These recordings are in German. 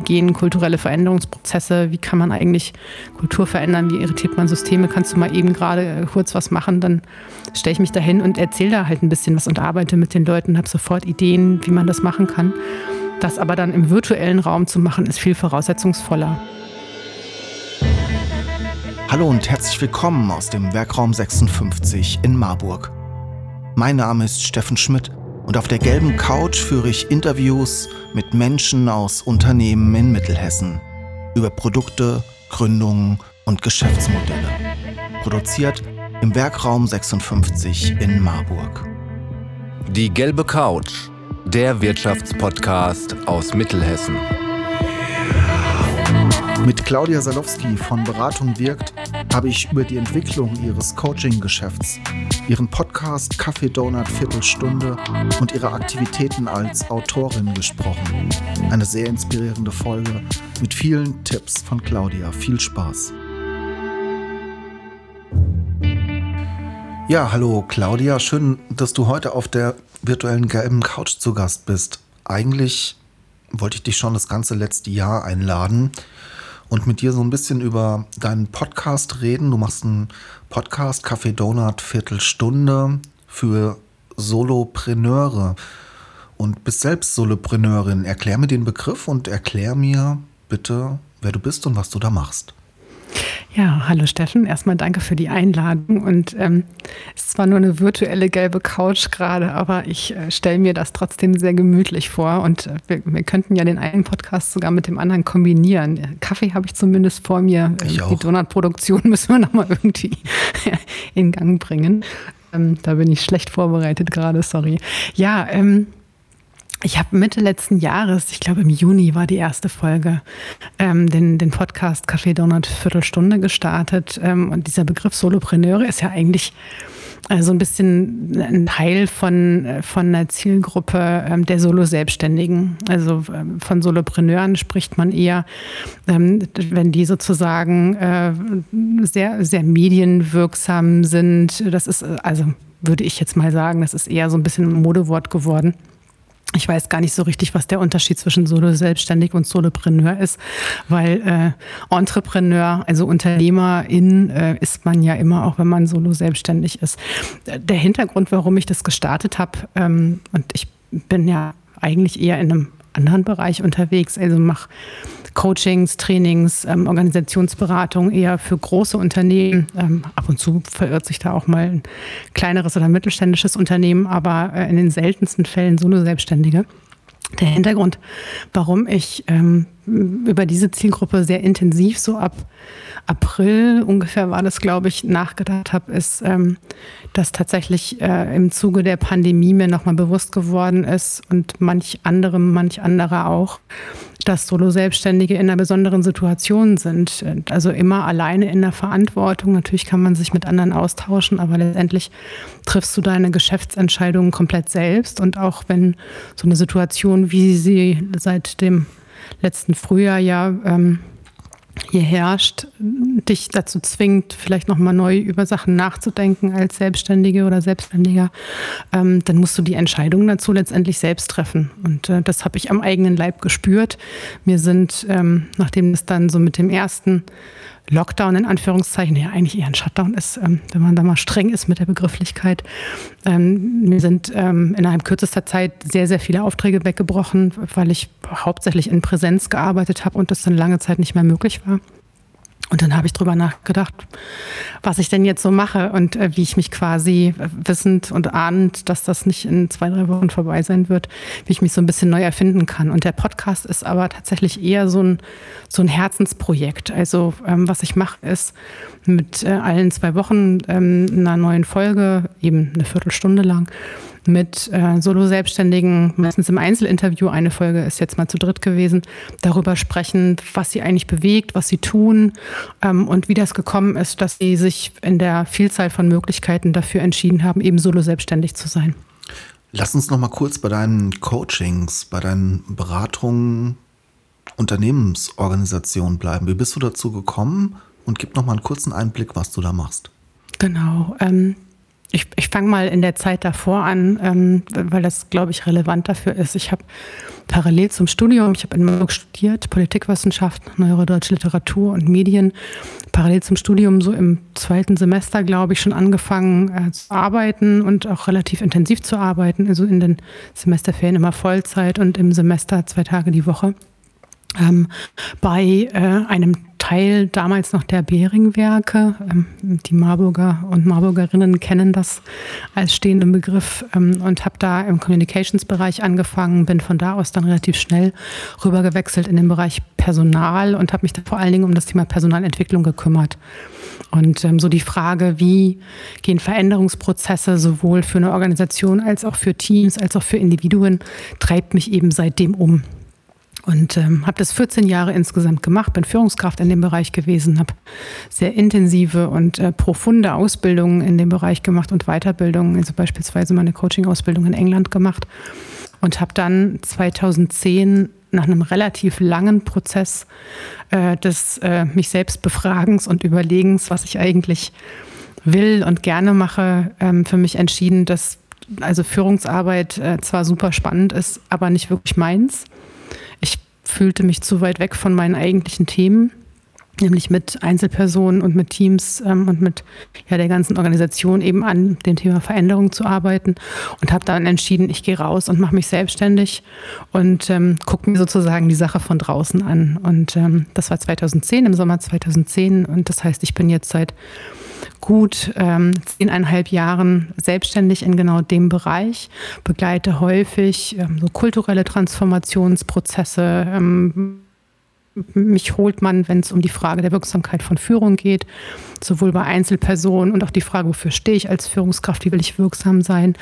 gehen kulturelle Veränderungsprozesse, wie kann man eigentlich Kultur verändern, wie irritiert man Systeme, kannst du mal eben gerade äh, kurz was machen, dann stelle ich mich dahin und erzähle da halt ein bisschen was und arbeite mit den Leuten, habe sofort Ideen, wie man das machen kann. Das aber dann im virtuellen Raum zu machen, ist viel voraussetzungsvoller. Hallo und herzlich willkommen aus dem Werkraum 56 in Marburg. Mein Name ist Steffen Schmidt und auf der gelben Couch führe ich Interviews mit Menschen aus Unternehmen in Mittelhessen über Produkte, Gründungen und Geschäftsmodelle. Produziert im Werkraum 56 in Marburg. Die gelbe Couch, der Wirtschaftspodcast aus Mittelhessen. Mit Claudia Salowski von Beratung wirkt habe ich über die Entwicklung ihres Coaching-Geschäfts, ihren Podcast Kaffee Donut Viertelstunde und ihre Aktivitäten als Autorin gesprochen. Eine sehr inspirierende Folge mit vielen Tipps von Claudia. Viel Spaß. Ja, hallo Claudia, schön, dass du heute auf der virtuellen gelben Couch zu Gast bist. Eigentlich wollte ich dich schon das ganze letzte Jahr einladen und mit dir so ein bisschen über deinen Podcast reden. Du machst einen Podcast, Kaffee Donut, Viertelstunde für Solopreneure und bist selbst Solopreneurin. Erklär mir den Begriff und erklär mir bitte, wer du bist und was du da machst. Ja, hallo Steffen. Erstmal danke für die Einladung. Und ähm, es ist zwar nur eine virtuelle gelbe Couch gerade, aber ich äh, stelle mir das trotzdem sehr gemütlich vor. Und äh, wir, wir, könnten ja den einen Podcast sogar mit dem anderen kombinieren. Kaffee habe ich zumindest vor mir. Ich die auch. Donutproduktion müssen wir nochmal irgendwie in Gang bringen. Ähm, da bin ich schlecht vorbereitet gerade, sorry. Ja, ähm, ich habe Mitte letzten Jahres, ich glaube im Juni war die erste Folge, ähm, den, den Podcast Café Donut Viertelstunde gestartet. Ähm, und dieser Begriff Solopreneure ist ja eigentlich äh, so ein bisschen ein Teil von, äh, von einer Zielgruppe ähm, der Solo-Selbstständigen. Also ähm, von Solopreneuren spricht man eher, ähm, wenn die sozusagen äh, sehr, sehr medienwirksam sind. Das ist äh, also würde ich jetzt mal sagen, das ist eher so ein bisschen ein Modewort geworden. Ich weiß gar nicht so richtig, was der Unterschied zwischen Solo-Selbstständig und Solopreneur ist, weil äh, Entrepreneur, also Unternehmerin, äh, ist man ja immer, auch wenn man Solo-Selbstständig ist. Der Hintergrund, warum ich das gestartet habe, ähm, und ich bin ja eigentlich eher in einem anderen Bereich unterwegs, also mache Coachings, Trainings, ähm, Organisationsberatung eher für große Unternehmen. Ähm, ab und zu verirrt sich da auch mal ein kleineres oder mittelständisches Unternehmen, aber äh, in den seltensten Fällen Solo-Selbstständige. Der Hintergrund, warum ich ähm, über diese Zielgruppe sehr intensiv so ab April ungefähr war das, glaube ich, nachgedacht habe, ist, ähm, dass tatsächlich äh, im Zuge der Pandemie mir nochmal bewusst geworden ist und manch anderem, manch anderer auch, dass Solo-Selbstständige in einer besonderen Situation sind. Also immer alleine in der Verantwortung. Natürlich kann man sich mit anderen austauschen, aber letztendlich triffst du deine Geschäftsentscheidungen komplett selbst. Und auch wenn so eine Situation, wie sie seit dem letzten Frühjahr ja ähm, hier herrscht, dich dazu zwingt, vielleicht nochmal neu über Sachen nachzudenken als Selbstständige oder Selbstständiger, ähm, dann musst du die Entscheidung dazu letztendlich selbst treffen. Und äh, das habe ich am eigenen Leib gespürt. Mir sind, ähm, nachdem es dann so mit dem ersten Lockdown in Anführungszeichen, ja eigentlich eher ein Shutdown ist, ähm, wenn man da mal streng ist mit der Begrifflichkeit. Ähm, mir sind ähm, innerhalb kürzester Zeit sehr, sehr viele Aufträge weggebrochen, weil ich hauptsächlich in Präsenz gearbeitet habe und das dann lange Zeit nicht mehr möglich war. Und dann habe ich drüber nachgedacht, was ich denn jetzt so mache und äh, wie ich mich quasi äh, wissend und ahnend, dass das nicht in zwei, drei Wochen vorbei sein wird, wie ich mich so ein bisschen neu erfinden kann. Und der Podcast ist aber tatsächlich eher so ein, so ein Herzensprojekt. Also ähm, was ich mache, ist mit äh, allen zwei Wochen ähm, einer neuen Folge, eben eine Viertelstunde lang, mit äh, Solo-Selbstständigen, meistens im Einzelinterview, eine Folge ist jetzt mal zu dritt gewesen, darüber sprechen, was sie eigentlich bewegt, was sie tun ähm, und wie das gekommen ist, dass sie sich in der Vielzahl von Möglichkeiten dafür entschieden haben, eben solo-selbstständig zu sein. Lass uns noch mal kurz bei deinen Coachings, bei deinen Beratungen, Unternehmensorganisationen bleiben. Wie bist du dazu gekommen? Und gib noch mal einen kurzen Einblick, was du da machst. Genau. Ähm, ich, ich fange mal in der Zeit davor an, ähm, weil das, glaube ich, relevant dafür ist. Ich habe parallel zum Studium, ich habe in Marburg studiert, Politikwissenschaft, Neuere Deutsche Literatur und Medien. Parallel zum Studium, so im zweiten Semester, glaube ich, schon angefangen äh, zu arbeiten und auch relativ intensiv zu arbeiten. Also in den Semesterferien immer Vollzeit und im Semester zwei Tage die Woche. Ähm, bei äh, einem Teil damals noch der Behring-Werke. Ähm, die Marburger und Marburgerinnen kennen das als stehenden Begriff ähm, und habe da im Communications-Bereich angefangen, bin von da aus dann relativ schnell rübergewechselt in den Bereich Personal und habe mich da vor allen Dingen um das Thema Personalentwicklung gekümmert. Und ähm, so die Frage, wie gehen Veränderungsprozesse sowohl für eine Organisation als auch für Teams, als auch für Individuen, treibt mich eben seitdem um. Und ähm, habe das 14 Jahre insgesamt gemacht, bin Führungskraft in dem Bereich gewesen, habe sehr intensive und äh, profunde Ausbildungen in dem Bereich gemacht und Weiterbildungen, also beispielsweise meine Coaching-Ausbildung in England gemacht. Und habe dann 2010 nach einem relativ langen Prozess äh, des äh, mich selbst befragens und überlegens, was ich eigentlich will und gerne mache, ähm, für mich entschieden, dass also Führungsarbeit äh, zwar super spannend ist, aber nicht wirklich meins fühlte mich zu weit weg von meinen eigentlichen Themen, nämlich mit Einzelpersonen und mit Teams ähm, und mit ja, der ganzen Organisation eben an dem Thema Veränderung zu arbeiten und habe dann entschieden, ich gehe raus und mache mich selbstständig und ähm, gucke mir sozusagen die Sache von draußen an. Und ähm, das war 2010, im Sommer 2010 und das heißt, ich bin jetzt seit gut ähm, zehneinhalb Jahren selbstständig in genau dem Bereich, begleite häufig ähm, so kulturelle Transformationsprozesse. Ähm, mich holt man, wenn es um die Frage der Wirksamkeit von Führung geht, sowohl bei Einzelpersonen und auch die Frage, wofür stehe ich als Führungskraft, wie will ich wirksam sein.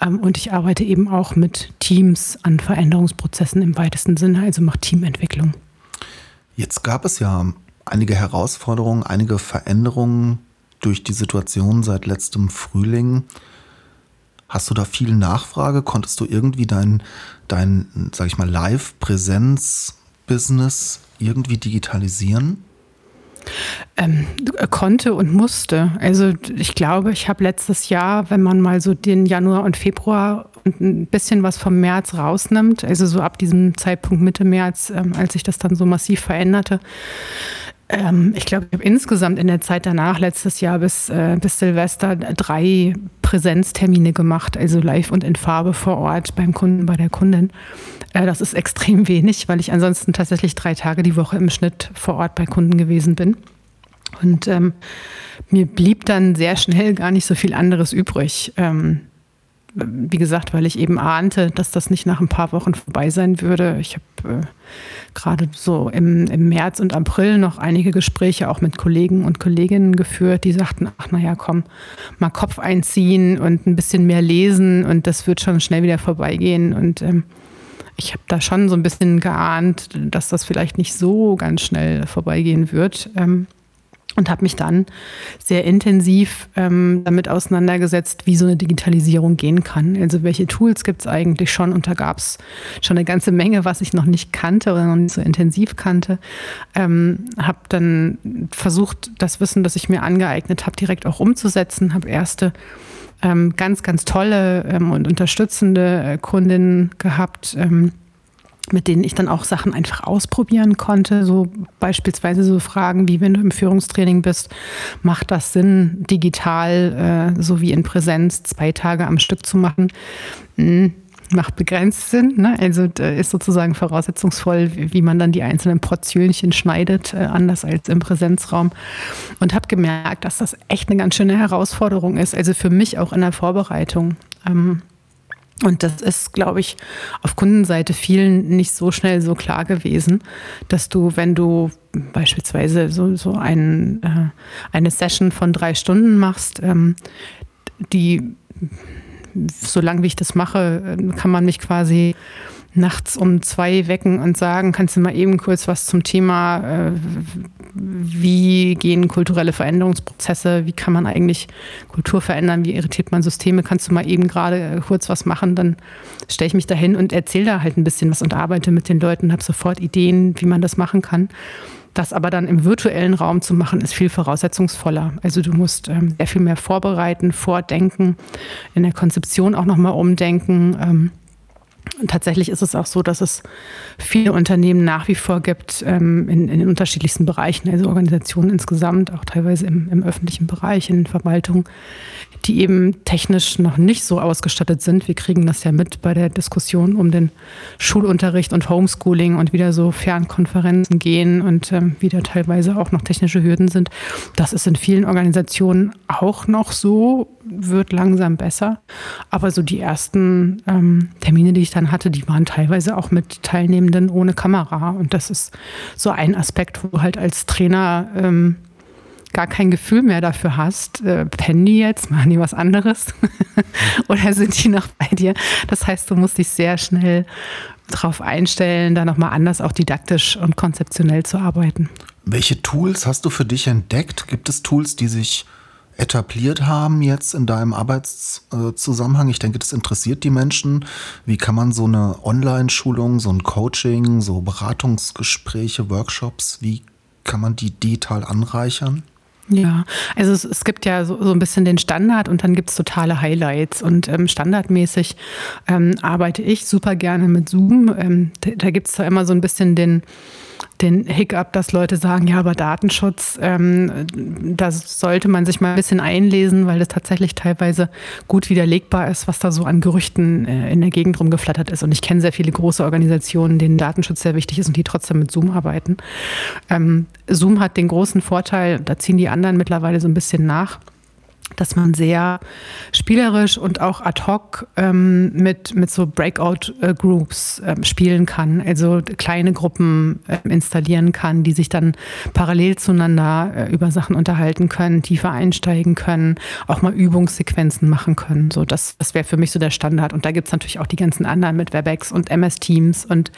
Ähm, und ich arbeite eben auch mit Teams an Veränderungsprozessen im weitesten Sinne, also mache Teamentwicklung. Jetzt gab es ja einige Herausforderungen, einige Veränderungen durch die Situation seit letztem Frühling. Hast du da viel Nachfrage? Konntest du irgendwie dein, dein sag ich mal, Live-Präsenz-Business irgendwie digitalisieren? Ähm, konnte und musste. Also ich glaube, ich habe letztes Jahr, wenn man mal so den Januar und Februar und ein bisschen was vom März rausnimmt, also so ab diesem Zeitpunkt Mitte März, ähm, als sich das dann so massiv veränderte, ähm, ich glaube, ich habe insgesamt in der Zeit danach, letztes Jahr bis, äh, bis Silvester, drei Präsenztermine gemacht, also live und in Farbe vor Ort beim Kunden, bei der Kundin. Äh, das ist extrem wenig, weil ich ansonsten tatsächlich drei Tage die Woche im Schnitt vor Ort bei Kunden gewesen bin. Und ähm, mir blieb dann sehr schnell gar nicht so viel anderes übrig. Ähm, wie gesagt, weil ich eben ahnte, dass das nicht nach ein paar Wochen vorbei sein würde. Ich habe äh, gerade so im, im März und April noch einige Gespräche auch mit Kollegen und Kolleginnen geführt, die sagten, ach naja, komm, mal Kopf einziehen und ein bisschen mehr lesen und das wird schon schnell wieder vorbeigehen. Und ähm, ich habe da schon so ein bisschen geahnt, dass das vielleicht nicht so ganz schnell vorbeigehen wird. Ähm, und habe mich dann sehr intensiv ähm, damit auseinandergesetzt, wie so eine Digitalisierung gehen kann. Also welche Tools gibt es eigentlich schon und da gab es schon eine ganze Menge, was ich noch nicht kannte oder noch nicht so intensiv kannte. Ähm, habe dann versucht, das Wissen, das ich mir angeeignet habe, direkt auch umzusetzen, habe erste ähm, ganz, ganz tolle ähm, und unterstützende äh, Kundinnen gehabt ähm, mit denen ich dann auch Sachen einfach ausprobieren konnte. So beispielsweise so Fragen wie, wenn du im Führungstraining bist, macht das Sinn, digital äh, so wie in Präsenz zwei Tage am Stück zu machen? Hm, macht begrenzt Sinn. Ne? Also ist sozusagen voraussetzungsvoll, wie man dann die einzelnen Portionchen schneidet, äh, anders als im Präsenzraum. Und habe gemerkt, dass das echt eine ganz schöne Herausforderung ist. Also für mich auch in der Vorbereitung. Ähm, und das ist, glaube ich, auf Kundenseite vielen nicht so schnell so klar gewesen, dass du, wenn du beispielsweise so, so ein, äh, eine Session von drei Stunden machst, ähm, die, so lange wie ich das mache, kann man mich quasi nachts um zwei wecken und sagen, kannst du mal eben kurz was zum Thema, äh, wie gehen kulturelle Veränderungsprozesse, wie kann man eigentlich Kultur verändern, wie irritiert man Systeme, kannst du mal eben gerade äh, kurz was machen, dann stelle ich mich dahin und erzähle da halt ein bisschen was und arbeite mit den Leuten, habe sofort Ideen, wie man das machen kann. Das aber dann im virtuellen Raum zu machen, ist viel voraussetzungsvoller. Also du musst ähm, sehr viel mehr vorbereiten, vordenken, in der Konzeption auch nochmal umdenken. Ähm, tatsächlich ist es auch so, dass es viele Unternehmen nach wie vor gibt ähm, in, in, den unterschiedlichsten Bereichen, also Organisationen insgesamt, auch teilweise im, im öffentlichen Bereich, in Verwaltung, die eben technisch noch nicht so ausgestattet sind. Wir kriegen das ja mit bei der Diskussion um den Schulunterricht und Homeschooling und wieder so Fernkonferenzen gehen und ähm, wieder teilweise auch noch technische Hürden sind. Das ist in vielen Organisationen auch noch so, wird langsam besser. Aber so die ersten ähm, Termine, die ich dann hatte, die waren teilweise auch mit Teilnehmenden ohne Kamera. Und das ist so ein Aspekt, wo halt als Trainer ähm, gar kein Gefühl mehr dafür hast, äh, pennen die jetzt, machen die was anderes oder sind die noch bei dir? Das heißt, du musst dich sehr schnell darauf einstellen, da nochmal anders auch didaktisch und konzeptionell zu arbeiten. Welche Tools hast du für dich entdeckt? Gibt es Tools, die sich etabliert haben jetzt in deinem Arbeitszusammenhang? Ich denke, das interessiert die Menschen. Wie kann man so eine Online-Schulung, so ein Coaching, so Beratungsgespräche, Workshops, wie kann man die digital anreichern? Ja, also es, es gibt ja so, so, ein bisschen den Standard und dann gibt es totale Highlights. Und ähm, standardmäßig ähm, arbeite ich super gerne mit Zoom. Ähm, da da gibt es da immer so ein bisschen den den Hiccup, dass Leute sagen, ja, aber Datenschutz, ähm, da sollte man sich mal ein bisschen einlesen, weil das tatsächlich teilweise gut widerlegbar ist, was da so an Gerüchten äh, in der Gegend rumgeflattert ist. Und ich kenne sehr viele große Organisationen, denen Datenschutz sehr wichtig ist und die trotzdem mit Zoom arbeiten. Ähm, Zoom hat den großen Vorteil, da ziehen die anderen mittlerweile so ein bisschen nach dass man sehr spielerisch und auch ad hoc ähm, mit, mit so Breakout-Groups äh, spielen kann, also kleine Gruppen äh, installieren kann, die sich dann parallel zueinander äh, über Sachen unterhalten können, tiefer einsteigen können, auch mal Übungssequenzen machen können. So, das, das wäre für mich so der Standard. Und da gibt es natürlich auch die ganzen anderen mit WebEx und MS Teams und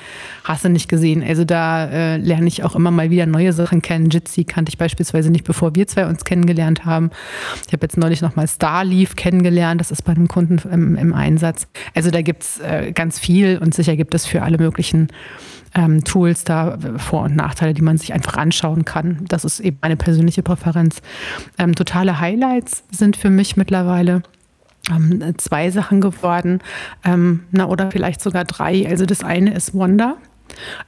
hast du nicht gesehen. Also da äh, lerne ich auch immer mal wieder neue Sachen kennen. Jitsi kannte ich beispielsweise nicht, bevor wir zwei uns kennengelernt haben. Ich habe jetzt neulich nochmal Starleaf kennengelernt. Das ist bei einem Kunden im, im Einsatz. Also da gibt es äh, ganz viel und sicher gibt es für alle möglichen ähm, Tools da Vor- und Nachteile, die man sich einfach anschauen kann. Das ist eben meine persönliche Präferenz. Ähm, totale Highlights sind für mich mittlerweile ähm, zwei Sachen geworden, ähm, na, oder vielleicht sogar drei. Also das eine ist Wonder.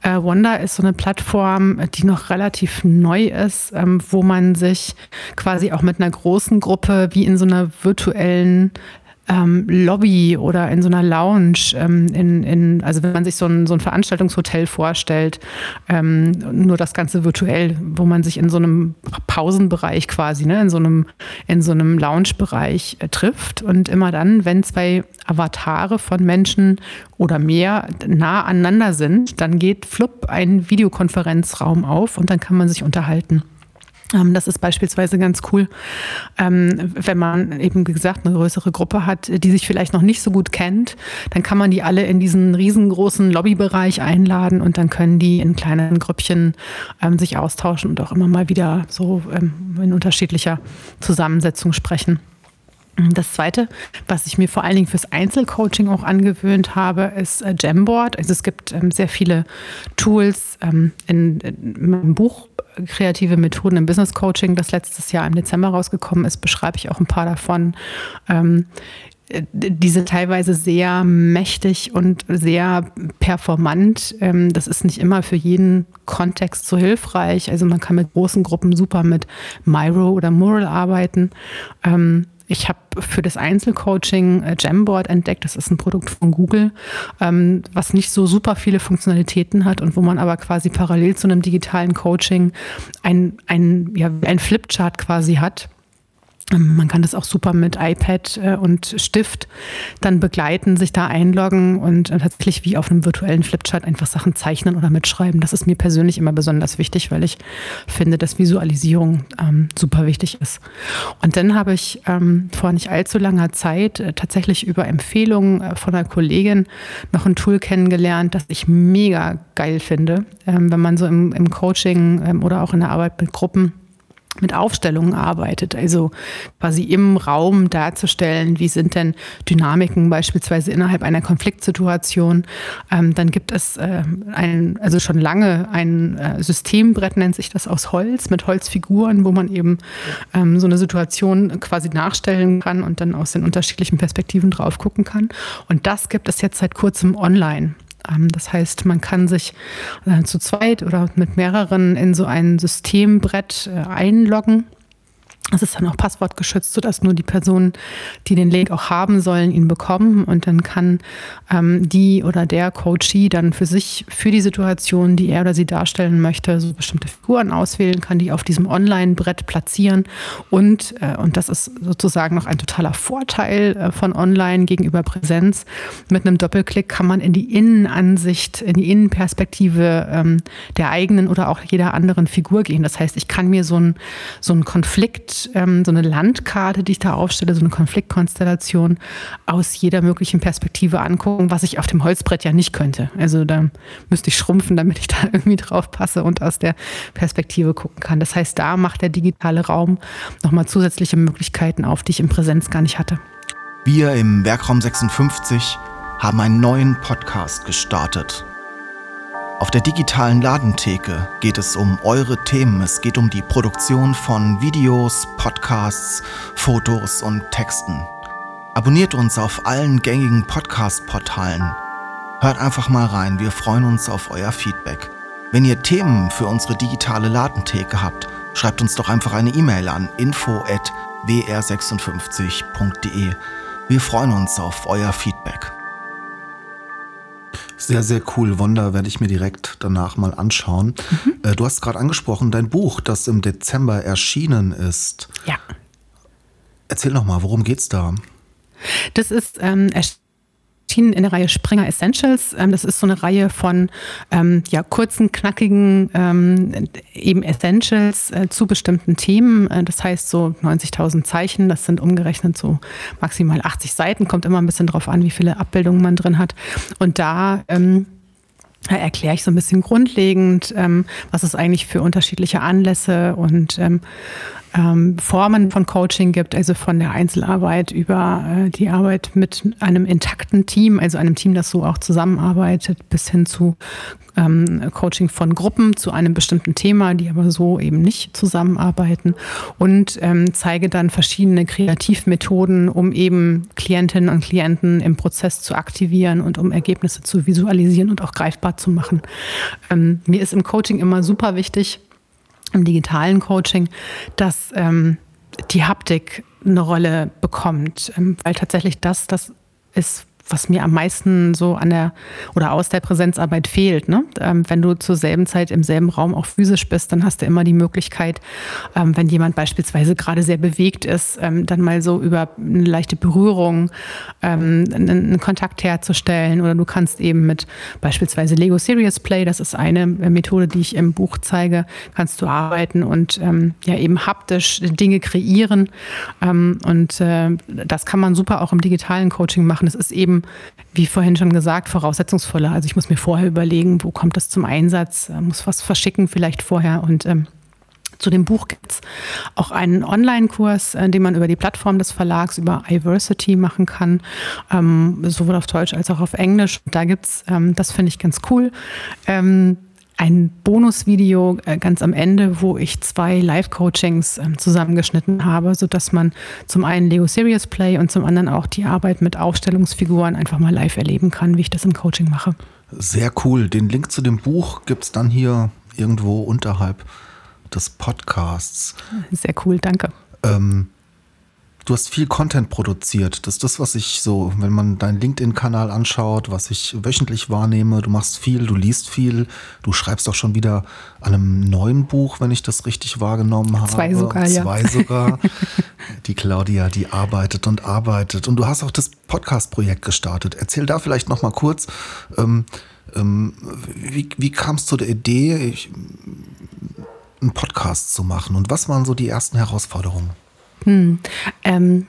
Äh, Wanda ist so eine Plattform, die noch relativ neu ist, ähm, wo man sich quasi auch mit einer großen Gruppe wie in so einer virtuellen ähm, Lobby oder in so einer Lounge, ähm, in, in, also wenn man sich so ein, so ein Veranstaltungshotel vorstellt, ähm, nur das Ganze virtuell, wo man sich in so einem Pausenbereich quasi, ne, in so einem, in so einem Lounge-Bereich äh, trifft und immer dann, wenn zwei Avatare von Menschen oder mehr nah aneinander sind, dann geht flupp ein Videokonferenzraum auf und dann kann man sich unterhalten. Ähm, das ist beispielsweise ganz cool, ähm, wenn man eben, wie gesagt, eine größere Gruppe hat, die sich vielleicht noch nicht so gut kennt, dann kann man die alle in diesen riesengroßen Lobbybereich einladen und dann können die in kleinen Grüppchen ähm, sich austauschen und auch immer mal wieder so in unterschiedlicher Zusammensetzung sprechen. Das zweite, was ich mir vor allen Dingen fürs Einzelcoaching auch angewöhnt habe, ist äh, Jamboard. Also es gibt sehr viele Tools. in, meinem Buch kreative Methoden im Business Coaching, das letztes Jahr im Dezember rausgekommen ist, beschreibe ich auch ein paar davon. Ähm, diese teilweise sehr mächtig und sehr performant. Ähm, das ist nicht immer für jeden Kontext so hilfreich. Also man kann mit großen Gruppen super mit Miro oder Mural arbeiten. Ich habe für das Einzelcoaching äh, Jamboard entdeckt. Das ist ein Produkt von Google, ähm, was nicht so super viele Funktionalitäten hat und wo man aber quasi parallel zu einem digitalen Coaching ein, ein, ja, ein Flipchart quasi hat man kann das auch super mit iPad äh, und Stift dann begleiten, sich da einloggen und äh, tatsächlich wie auf einem virtuellen Flipchart einfach Sachen zeichnen oder mitschreiben. Das ist mir persönlich immer besonders wichtig, weil ich finde, dass Visualisierung ähm, super wichtig ist. Und dann habe ich ähm, vor nicht allzu langer Zeit äh, tatsächlich über Empfehlungen äh, von einer Kollegin noch ein Tool kennengelernt, das ich mega geil finde, ähm, wenn man so im, im Coaching ähm, oder auch in der Arbeit mit Gruppen mit Aufstellungen arbeitet, also quasi im Raum darzustellen, wie sind denn Dynamiken beispielsweise innerhalb einer Konfliktsituation. Ähm, dann gibt es äh, ein, also schon lange ein äh, Systembrett, nennt sich das aus Holz, mit Holzfiguren, wo man eben ähm, so eine Situation quasi nachstellen kann und dann aus den unterschiedlichen Perspektiven drauf gucken kann. Und das gibt es jetzt seit kurzem online. Ähm, das heißt, man kann sich äh, zu zweit oder mit mehreren in so ein Systembrett äh, einloggen es ist dann auch passwortgeschützt, sodass nur die Personen, die den Link auch haben sollen, ihn bekommen. Und dann kann ähm, die oder der Coachee dann für sich, für die Situation, die er oder sie darstellen möchte, so bestimmte Figuren auswählen, kann die auf diesem Online-Brett platzieren. Und, äh, und das ist sozusagen noch ein totaler Vorteil äh, von Online gegenüber Präsenz. Mit einem Doppelklick kann man in die Innenansicht, in die Innenperspektive ähm, der eigenen oder auch jeder anderen Figur gehen. Das heißt, ich kann mir so einen so einen Konflikt ähm, so eine Landkarte, die ich da aufstelle, so eine Konfliktkonstellation aus jeder möglichen Perspektive angucken, was ich auf dem Holzbrett ja nicht könnte. Also da müsste ich schrumpfen, damit ich da irgendwie drauf passe und aus der Perspektive gucken kann. Das heißt, da macht der digitale Raum nochmal zusätzliche Möglichkeiten auf, die ich in Präsenz gar nicht hatte. Wir im Werkraum 56 haben einen neuen Podcast gestartet. Auf der digitalen Ladentheke geht es um eure Themen. Es geht um die Produktion von Videos, Podcasts, Fotos und Texten. Abonniert uns auf allen gängigen Podcast-Portalen. Hört einfach mal rein, wir freuen uns auf euer Feedback. Wenn ihr Themen für unsere digitale Ladentheke habt, schreibt uns doch einfach eine E-Mail an info@wr56.de. Wir freuen uns auf euer Feedback. Sehr, sehr cool. Wonder werde ich mir direkt danach mal anschauen. Mhm. Äh, du hast gerade angesprochen, dein Buch, das im Dezember erschienen ist. Ja. Erzähl noch mal, worum geht's da? Das ist ähm, erschienen in der Reihe Springer Essentials. Ähm, das ist so eine Reihe von ähm, ja, kurzen, knackigen ähm, eben Essentials äh, zu bestimmten Themen. Äh, das heißt so 90.000 Zeichen, das sind umgerechnet so maximal 80 Seiten. Kommt immer ein bisschen drauf an, wie viele Abbildungen man drin hat. Und da erkläre ich so ein bisschen grundlegend, ähm, was es eigentlich für unterschiedliche Anlässe und ähm, ähm, Formen von Coaching gibt, also von der Einzelarbeit über äh, die Arbeit mit einem intakten Team, also einem Team, das so auch zusammenarbeitet, bis hin zu ähm, Coaching von Gruppen zu einem bestimmten Thema, die aber so eben nicht zusammenarbeiten und ähm, zeige dann verschiedene Kreativmethoden, um eben Klientinnen und Klienten im Prozess zu aktivieren und um Ergebnisse zu visualisieren und auch greifbar zu machen. Ähm, mir ist im Coaching immer super wichtig, im digitalen Coaching, dass ähm, die Haptik eine Rolle bekommt, ähm, weil tatsächlich das das ist, was mir am meisten so an der oder aus der Präsenzarbeit fehlt. Ne? Ähm, wenn du zur selben Zeit im selben Raum auch physisch bist, dann hast du immer die Möglichkeit, ähm, wenn jemand beispielsweise gerade sehr bewegt ist, ähm, dann mal so über eine leichte Berührung ähm, einen, Kontakt herzustellen. Oder du kannst eben mit beispielsweise Lego Serious Play, das ist eine Methode, die ich im Buch zeige, kannst du arbeiten und ähm, ja eben haptisch Dinge kreieren. Ähm, und äh, das kann man super auch im digitalen Coaching machen. Das ist eben wie vorhin schon gesagt, voraussetzungsvoller. Also ich muss mir vorher überlegen, wo kommt das zum Einsatz, äh, muss was verschicken vielleicht vorher und ähm, zu dem Buch gibt es auch einen Online-Kurs, äh, den man über die Plattform des Verlags, über iVersity machen kann, ähm, sowohl auf Deutsch als auch auf Englisch. Da gibt es, ähm, das finde ich ganz cool, ähm, ein Bonusvideo äh, ganz am Ende, wo ich zwei Live-Coachings ähm, zusammengeschnitten habe, sodass man zum einen Lego Serious Play und zum anderen auch die Arbeit mit Aufstellungsfiguren einfach mal live erleben kann, wie ich das im Coaching mache. Sehr cool. Den Link zu dem Buch gibt es dann hier irgendwo unterhalb des Podcasts. Sehr cool, danke. Ähm, du hast viel Content produziert. Das ist das, was ich so, wenn man deinen LinkedIn-Kanal anschaut, was ich wöchentlich wahrnehme. Du machst viel, du liest viel, du schreibst auch schon wieder an einem neuen Buch, wenn ich das richtig wahrgenommen habe. Zwei sogar, ja. Zwei sogar. die Claudia, die arbeitet und arbeitet. Und du hast auch das Podcast-Projekt gestartet. Erzähl da vielleicht noch mal kurz. Ähm, ähm, wie, wie kam es zu der Idee, ich, einen Podcast zu machen? Und was waren so die ersten Herausforderungen? Hm. Ähm,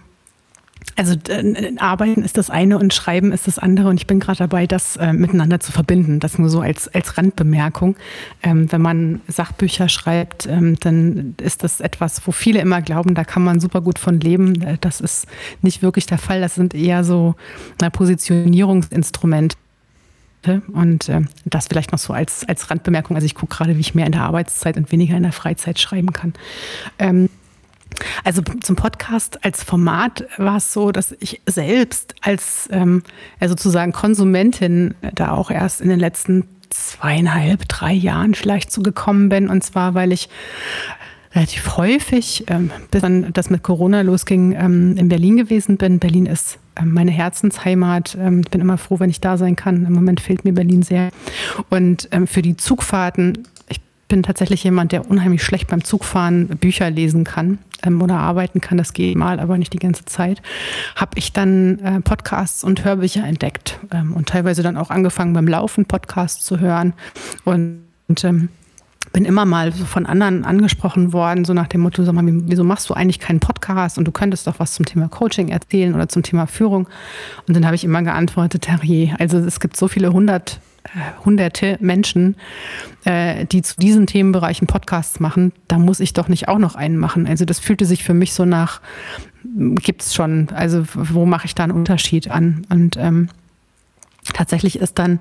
also äh, Arbeiten ist das eine und Schreiben ist das andere und ich bin gerade dabei, das äh, miteinander zu verbinden. Das nur so als, als Randbemerkung. Ähm, wenn man Sachbücher schreibt, ähm, dann ist das etwas, wo viele immer glauben, da kann man super gut von leben. Äh, das ist nicht wirklich der Fall. Das sind eher so Positionierungsinstrumente. Und äh, das vielleicht noch so als, als Randbemerkung. Also ich gucke gerade, wie ich mehr in der Arbeitszeit und weniger in der Freizeit schreiben kann. Ähm, also zum Podcast als Format war es so, dass ich selbst als ähm, sozusagen Konsumentin da auch erst in den letzten zweieinhalb, drei Jahren vielleicht zugekommen bin. Und zwar, weil ich relativ häufig, ähm, bis dann das mit Corona losging, ähm, in Berlin gewesen bin. Berlin ist ähm, meine Herzensheimat. Ähm, ich bin immer froh, wenn ich da sein kann. Im Moment fehlt mir Berlin sehr. Und ähm, für die Zugfahrten bin tatsächlich jemand, der unheimlich schlecht beim Zugfahren Bücher lesen kann ähm, oder arbeiten kann. Das geht mal, aber nicht die ganze Zeit. Habe ich dann äh, Podcasts und Hörbücher entdeckt ähm, und teilweise dann auch angefangen beim Laufen Podcasts zu hören und, und ähm, bin immer mal so von anderen angesprochen worden, so nach dem Motto, sag mal, wieso machst du eigentlich keinen Podcast und du könntest doch was zum Thema Coaching erzählen oder zum Thema Führung. Und dann habe ich immer geantwortet, Terrier, also es gibt so viele hundert hunderte Menschen, äh, die zu diesen Themenbereichen Podcasts machen, da muss ich doch nicht auch noch einen machen. Also das fühlte sich für mich so nach, gibt es schon, also wo mache ich da einen Unterschied an? Und ähm, tatsächlich ist dann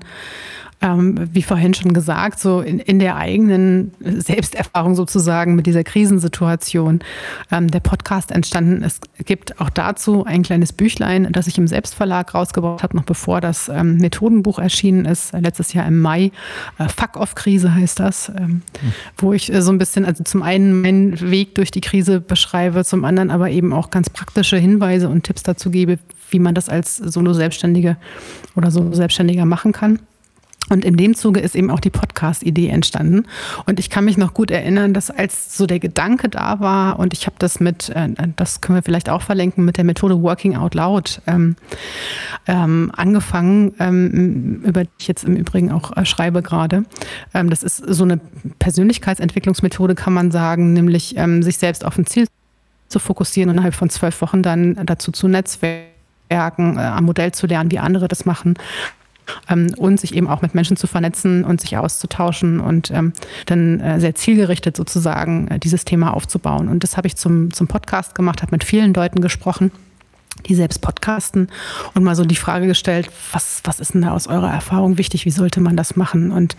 ähm, wie vorhin schon gesagt, so in, in der eigenen Selbsterfahrung sozusagen mit dieser Krisensituation ähm, der Podcast entstanden. Es gibt auch dazu ein kleines Büchlein, das ich im Selbstverlag rausgebracht habe, noch bevor das ähm, Methodenbuch erschienen ist, letztes Jahr im Mai. Äh, Fuck-off-Krise heißt das, mhm. wo ich äh, so ein bisschen, also zum einen meinen Weg durch die Krise beschreibe, zum anderen aber eben auch ganz praktische Hinweise und Tipps dazu gebe, wie man das als Solo-Selbstständige oder Solo-Selbstständiger machen kann. Und in dem Zuge ist eben auch die Podcast-Idee entstanden. Und ich kann mich noch gut erinnern, dass als so der Gedanke da war, und ich habe das mit, äh, das können wir vielleicht auch verlinken, mit der Methode Working Out Loud ähm, ähm, angefangen, ähm, über die ich jetzt im Übrigen auch äh, schreibe gerade. Ähm, das ist so eine Persönlichkeitsentwicklungsmethode, kann man sagen, nämlich ähm, sich selbst auf ein Ziel zu fokussieren und innerhalb von zwölf Wochen dann dazu zu netzwerken, äh, am Modell zu lernen, wie andere das machen ähm, und sich eben auch mit Menschen zu vernetzen und sich auszutauschen und ähm, dann äh, sehr zielgerichtet sozusagen äh, dieses Thema aufzubauen. Und das habe ich zum, zum Podcast gemacht, habe mit vielen Leuten gesprochen die selbst podcasten und mal so die Frage gestellt, was, was ist denn da aus eurer Erfahrung wichtig, wie sollte man das machen? Und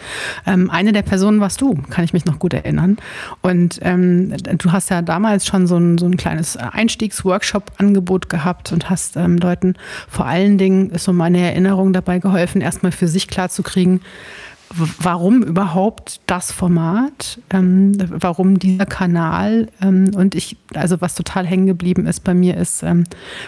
ähm, eine der Personen warst du, kann ich mich noch gut erinnern. Und ähm, du hast ja damals schon so ein, so ein kleines Einstiegsworkshop-Angebot gehabt und hast ähm, Leuten vor allen Dingen, ist so meine Erinnerung dabei geholfen, erstmal für sich klarzukriegen, warum überhaupt das Format, ähm, warum dieser Kanal ähm, und ich, also was total hängen geblieben ist bei mir ist, ähm,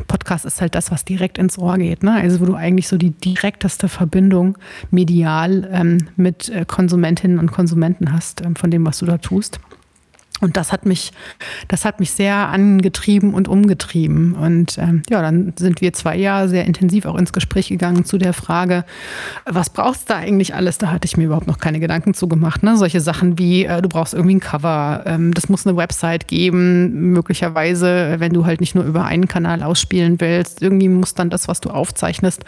Podcast ist halt das, was direkt ins Ohr geht, ne? also wo du eigentlich so die direkteste Verbindung medial ähm, mit äh, Konsumentinnen und Konsumenten hast ähm, von dem, was du da tust. Und das hat mich, das hat mich sehr angetrieben und umgetrieben. Und ähm, ja, dann sind wir zwei Jahre sehr intensiv auch ins Gespräch gegangen zu der Frage, was brauchst du da eigentlich alles? Da hatte ich mir überhaupt noch keine Gedanken zu gemacht. Ne? Solche Sachen wie, äh, du brauchst irgendwie ein Cover, ähm, das muss eine Website geben, möglicherweise, wenn du halt nicht nur über einen Kanal ausspielen willst, irgendwie muss dann das, was du aufzeichnest,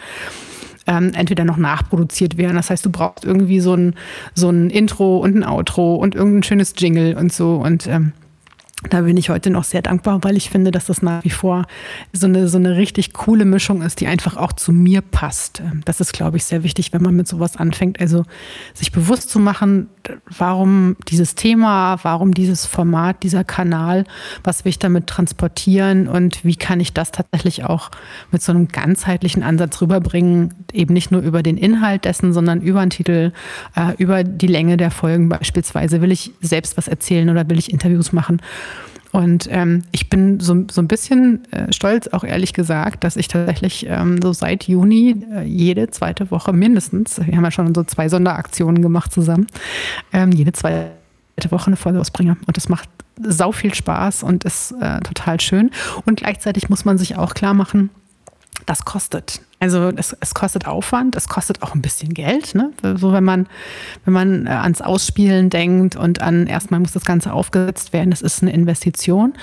ähm, entweder noch nachproduziert werden. Das heißt, du brauchst irgendwie so ein, so ein Intro und ein Outro und irgendein schönes Jingle und so. Und ähm, da bin ich heute noch sehr dankbar, weil ich finde, dass das nach wie vor so eine, so eine richtig coole Mischung ist, die einfach auch zu mir passt. Ähm, das ist, glaube ich, sehr wichtig, wenn man mit sowas anfängt. Also sich bewusst zu machen, warum dieses Thema, warum dieses Format, dieser Kanal, was will ich damit transportieren und wie kann ich das tatsächlich auch mit so einem ganzheitlichen Ansatz rüberbringen, eben nicht nur über den Inhalt dessen, sondern über den Titel, äh, über die Länge der Folgen beispielsweise. Will ich selbst was erzählen oder will ich Interviews machen? Und ähm, ich bin so, so ein bisschen äh, stolz, auch ehrlich gesagt, dass ich tatsächlich ähm, so seit Juni äh, jede zweite Woche mindestens, wir haben ja schon so zwei Sonderaktionen gemacht zusammen, ähm, jede zweite Woche eine Folge ausbringe. Und das macht sau viel Spaß und ist äh, total schön. Und gleichzeitig muss man sich auch klar machen, das kostet. Also es, es, kostet Aufwand, es kostet auch ein bisschen Geld. Ne? So wenn man, wenn man äh, ans Ausspielen denkt und an erstmal muss das Ganze aufgesetzt werden, das ist eine Investition.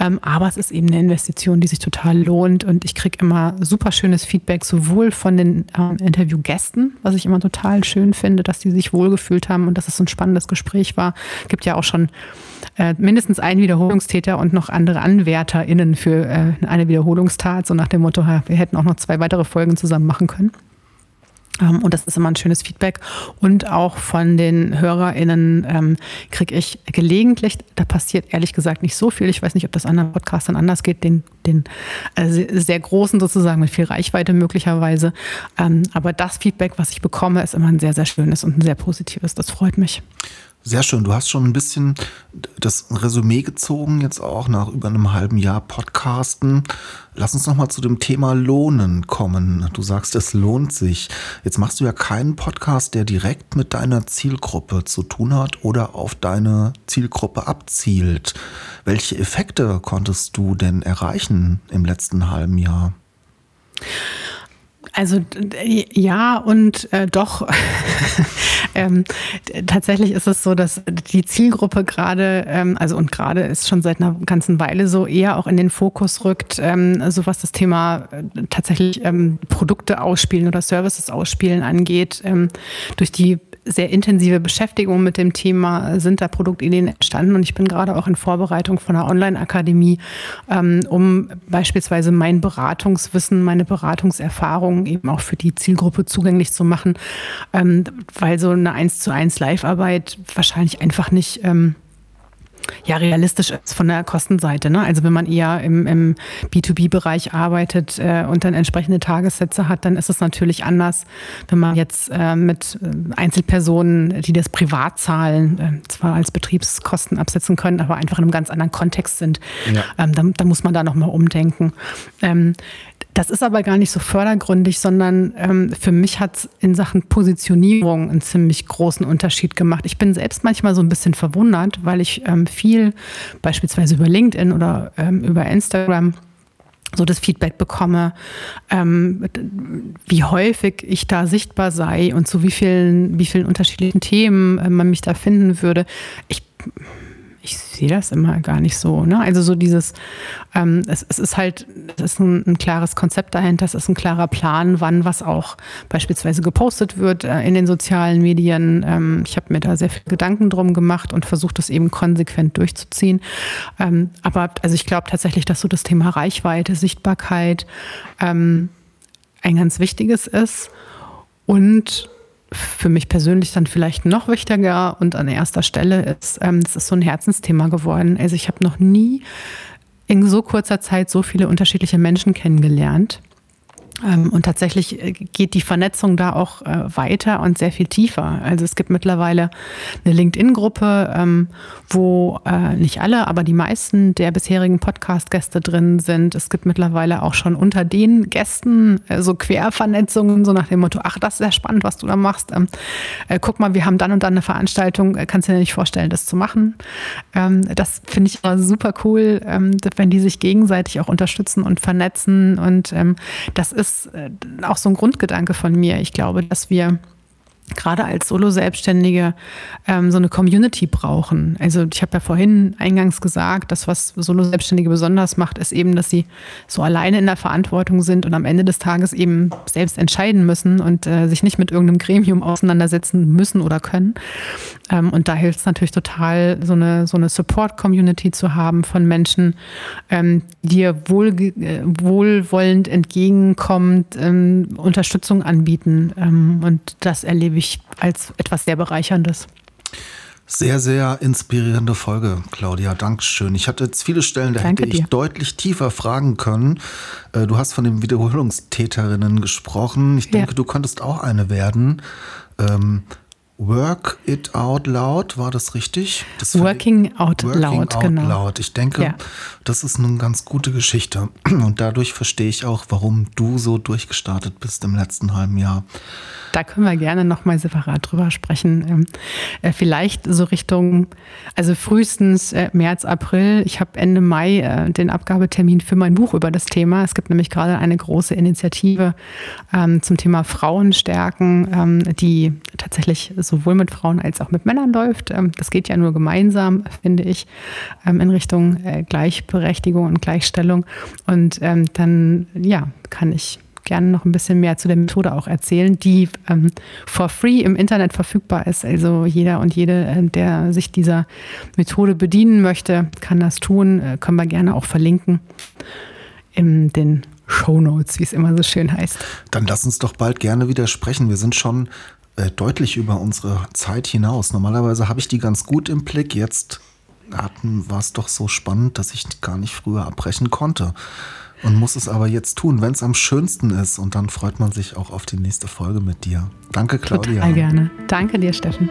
Ähm, aber es ist eben eine Investition, die sich total lohnt. Und ich kriege immer super schönes Feedback, sowohl von den ähm, Interviewgästen, was ich immer total schön finde, dass die sich wohlgefühlt haben und dass es so ein spannendes Gespräch war. Es gibt ja auch schon äh, mindestens einen Wiederholungstäter und noch andere AnwärterInnen für äh, eine Wiederholungstat, so nach dem Motto, wir hätten auch noch zwei weitere Folgen zusammen machen können. Ähm, und das ist immer ein schönes Feedback. Und auch von den HörerInnen ähm, kriege ich gelegentlich, da passiert ehrlich gesagt nicht so viel. Ich weiß nicht, ob das anderen Podcastern anders geht, den, den äh, sehr großen sozusagen mit viel Reichweite möglicherweise. Ähm, aber das Feedback, was ich bekomme, ist immer ein sehr, sehr schönes und ein sehr positives. Das freut mich. Sehr schön. Du hast schon ein bisschen das Resümee gezogen, jetzt auch nach über einem halben Jahr Podcasten. Lass uns nochmal zu dem Thema Lohnen kommen. Du sagst, es lohnt sich. Jetzt machst du ja keinen Podcast, der direkt mit deiner Zielgruppe zu tun hat oder auf deine Zielgruppe abzielt. Welche Effekte konntest du denn erreichen im letzten halben Jahr? Also ja und äh, doch. ähm, tatsächlich ist es so, dass die Zielgruppe gerade, ähm, also und gerade ist schon seit einer ganzen Weile so, eher auch in den Fokus rückt, ähm, so was das Thema äh, tatsächlich ähm, Produkte ausspielen oder Services ausspielen angeht. Ähm, durch die sehr intensive Beschäftigung mit dem Thema sind da Produktideen entstanden. Und ich bin gerade auch in Vorbereitung von einer Online-Akademie, ähm, um beispielsweise mein Beratungswissen, meine Beratungserfahrung eben auch für die Zielgruppe zugänglich zu machen, ähm, weil so eine 1 zu 1 Live-Arbeit wahrscheinlich einfach nicht ähm, ja realistisch ist von der Kostenseite. Ne? Also wenn man eher im, im B2B-Bereich arbeitet äh, und dann entsprechende Tagessätze hat, dann ist es natürlich anders, wenn man jetzt äh, mit äh, Einzelpersonen, die das privat zahlen, äh, zwar als Betriebskosten absetzen können, aber einfach in einem ganz anderen Kontext sind. Ja. Ähm, da, da, muss man da nochmal umdenken. Ähm, das ist aber gar nicht so fördergründig, sondern ähm, für mich hat es in Sachen Positionierung einen ziemlich großen Unterschied gemacht. Ich bin selbst manchmal so ein bisschen verwundert, weil ich ähm, viel beispielsweise über LinkedIn oder ähm, über Instagram so das Feedback bekomme, ähm, wie häufig ich da sichtbar sei und zu wie vielen, wie vielen unterschiedlichen Themen äh, man mich da finden würde. Ich ich sehe das immer gar nicht so. Ne? Also so dieses, ähm, es, es, ist halt, es ist ein, ein, klares Konzept dahinter, es ist ein klarer Plan, wann was auch beispielsweise gepostet wird äh, in den sozialen Medien. Ähm, ich habe mir da sehr viel Gedanken drum gemacht und versucht, das eben konsequent durchzuziehen. Ähm, aber also ich glaube tatsächlich, dass so das Thema Reichweite, Sichtbarkeit ähm, ein ganz wichtiges ist. Und für mich persönlich dann vielleicht noch wichtiger und an erster Stelle ist, ähm, das ist so ein Herzensthema geworden. Also ich habe noch nie in so kurzer Zeit so viele unterschiedliche Menschen kennengelernt. Ähm, und tatsächlich äh, geht die Vernetzung da auch äh, weiter und sehr viel tiefer. Also es gibt mittlerweile eine LinkedIn-Gruppe, ähm, wo äh, nicht alle, aber die meisten der bisherigen Podcast-Gäste drin sind. Es gibt mittlerweile auch schon unter den Gästen so Quervernetzungen, so nach dem Motto, ach, das ist sehr spannend, was du da machst. Ähm, guck mal, wir haben dann und dann eine Veranstaltung, kannst du dir nicht vorstellen, das zu machen. das finde ich super cool, wenn die sich gegenseitig auch unterstützen und vernetzen. Und das ist ist äh, auch so ein Grundgedanke von mir. Ich glaube, dass wir gerade als Solo-Selbstständige ähm, so eine Community brauchen. Also ich habe ja vorhin eingangs gesagt, dass was Solo-Selbstständige besonders macht, ist eben, dass sie so alleine in der Verantwortung sind und am Ende des Tages eben selbst entscheiden müssen und äh, sich nicht mit irgendeinem Gremium auseinandersetzen müssen oder können. Ähm, und da hilft es natürlich total, so eine, so eine Support-Community zu haben von Menschen, ähm, die dir wohl, äh, wohlwollend entgegenkommt, ähm, Unterstützung anbieten. Ähm, und das erlebe erlebe ich als etwas sehr Bereicherndes. Sehr, sehr inspirierende Folge, Claudia. Dankeschön. Ich hatte jetzt viele Stellen, da Danke hätte ich dir. deutlich tiefer fragen können. Äh, du hast von den Wiederholungstäterinnen gesprochen. Ich denke, ja. du könntest auch eine werden. Ähm, Work It Out Loud, war das richtig? Das Working Out Working Loud, out genau. Loud. Ich denke, ja. das ist eine ganz gute Geschichte. Und dadurch verstehe ich auch, warum du so durchgestartet bist im letzten halben Jahr. Da können wir gerne nochmal separat drüber sprechen. Ähm, äh, vielleicht so Richtung, also frühestens äh, März, April. Ich habe Ende Mai äh, den Abgabetermin für mein Buch über das Thema. Es gibt nämlich gerade eine große Initiative ähm, zum Thema Frauenstärken, ähm, die tatsächlich sowohl mit Frauen als auch mit Männern läuft. Ähm, das geht ja nur gemeinsam, finde ich, ähm, in Richtung äh, Gleichberechtigung und Gleichstellung. Und ähm, dann, ja, kann ich gerne noch ein bisschen mehr zu der Methode auch erzählen, die ähm, for free im Internet verfügbar ist. Also jeder und jede, äh, der sich dieser Methode bedienen möchte, kann das tun. Äh, können wir gerne auch verlinken in den Show Notes, wie es immer so schön heißt. Dann lass uns doch bald gerne wieder sprechen. Wir sind schon äh, deutlich über unsere Zeit hinaus. Normalerweise habe ich die ganz gut im Blick. Jetzt war es doch so spannend, dass ich gar nicht früher abbrechen konnte und muss es aber jetzt tun, wenn es am schönsten ist. Und dann freut man sich auch auf die nächste Folge mit dir. Danke, Claudia. Total gerne. Danke dir, Steffen.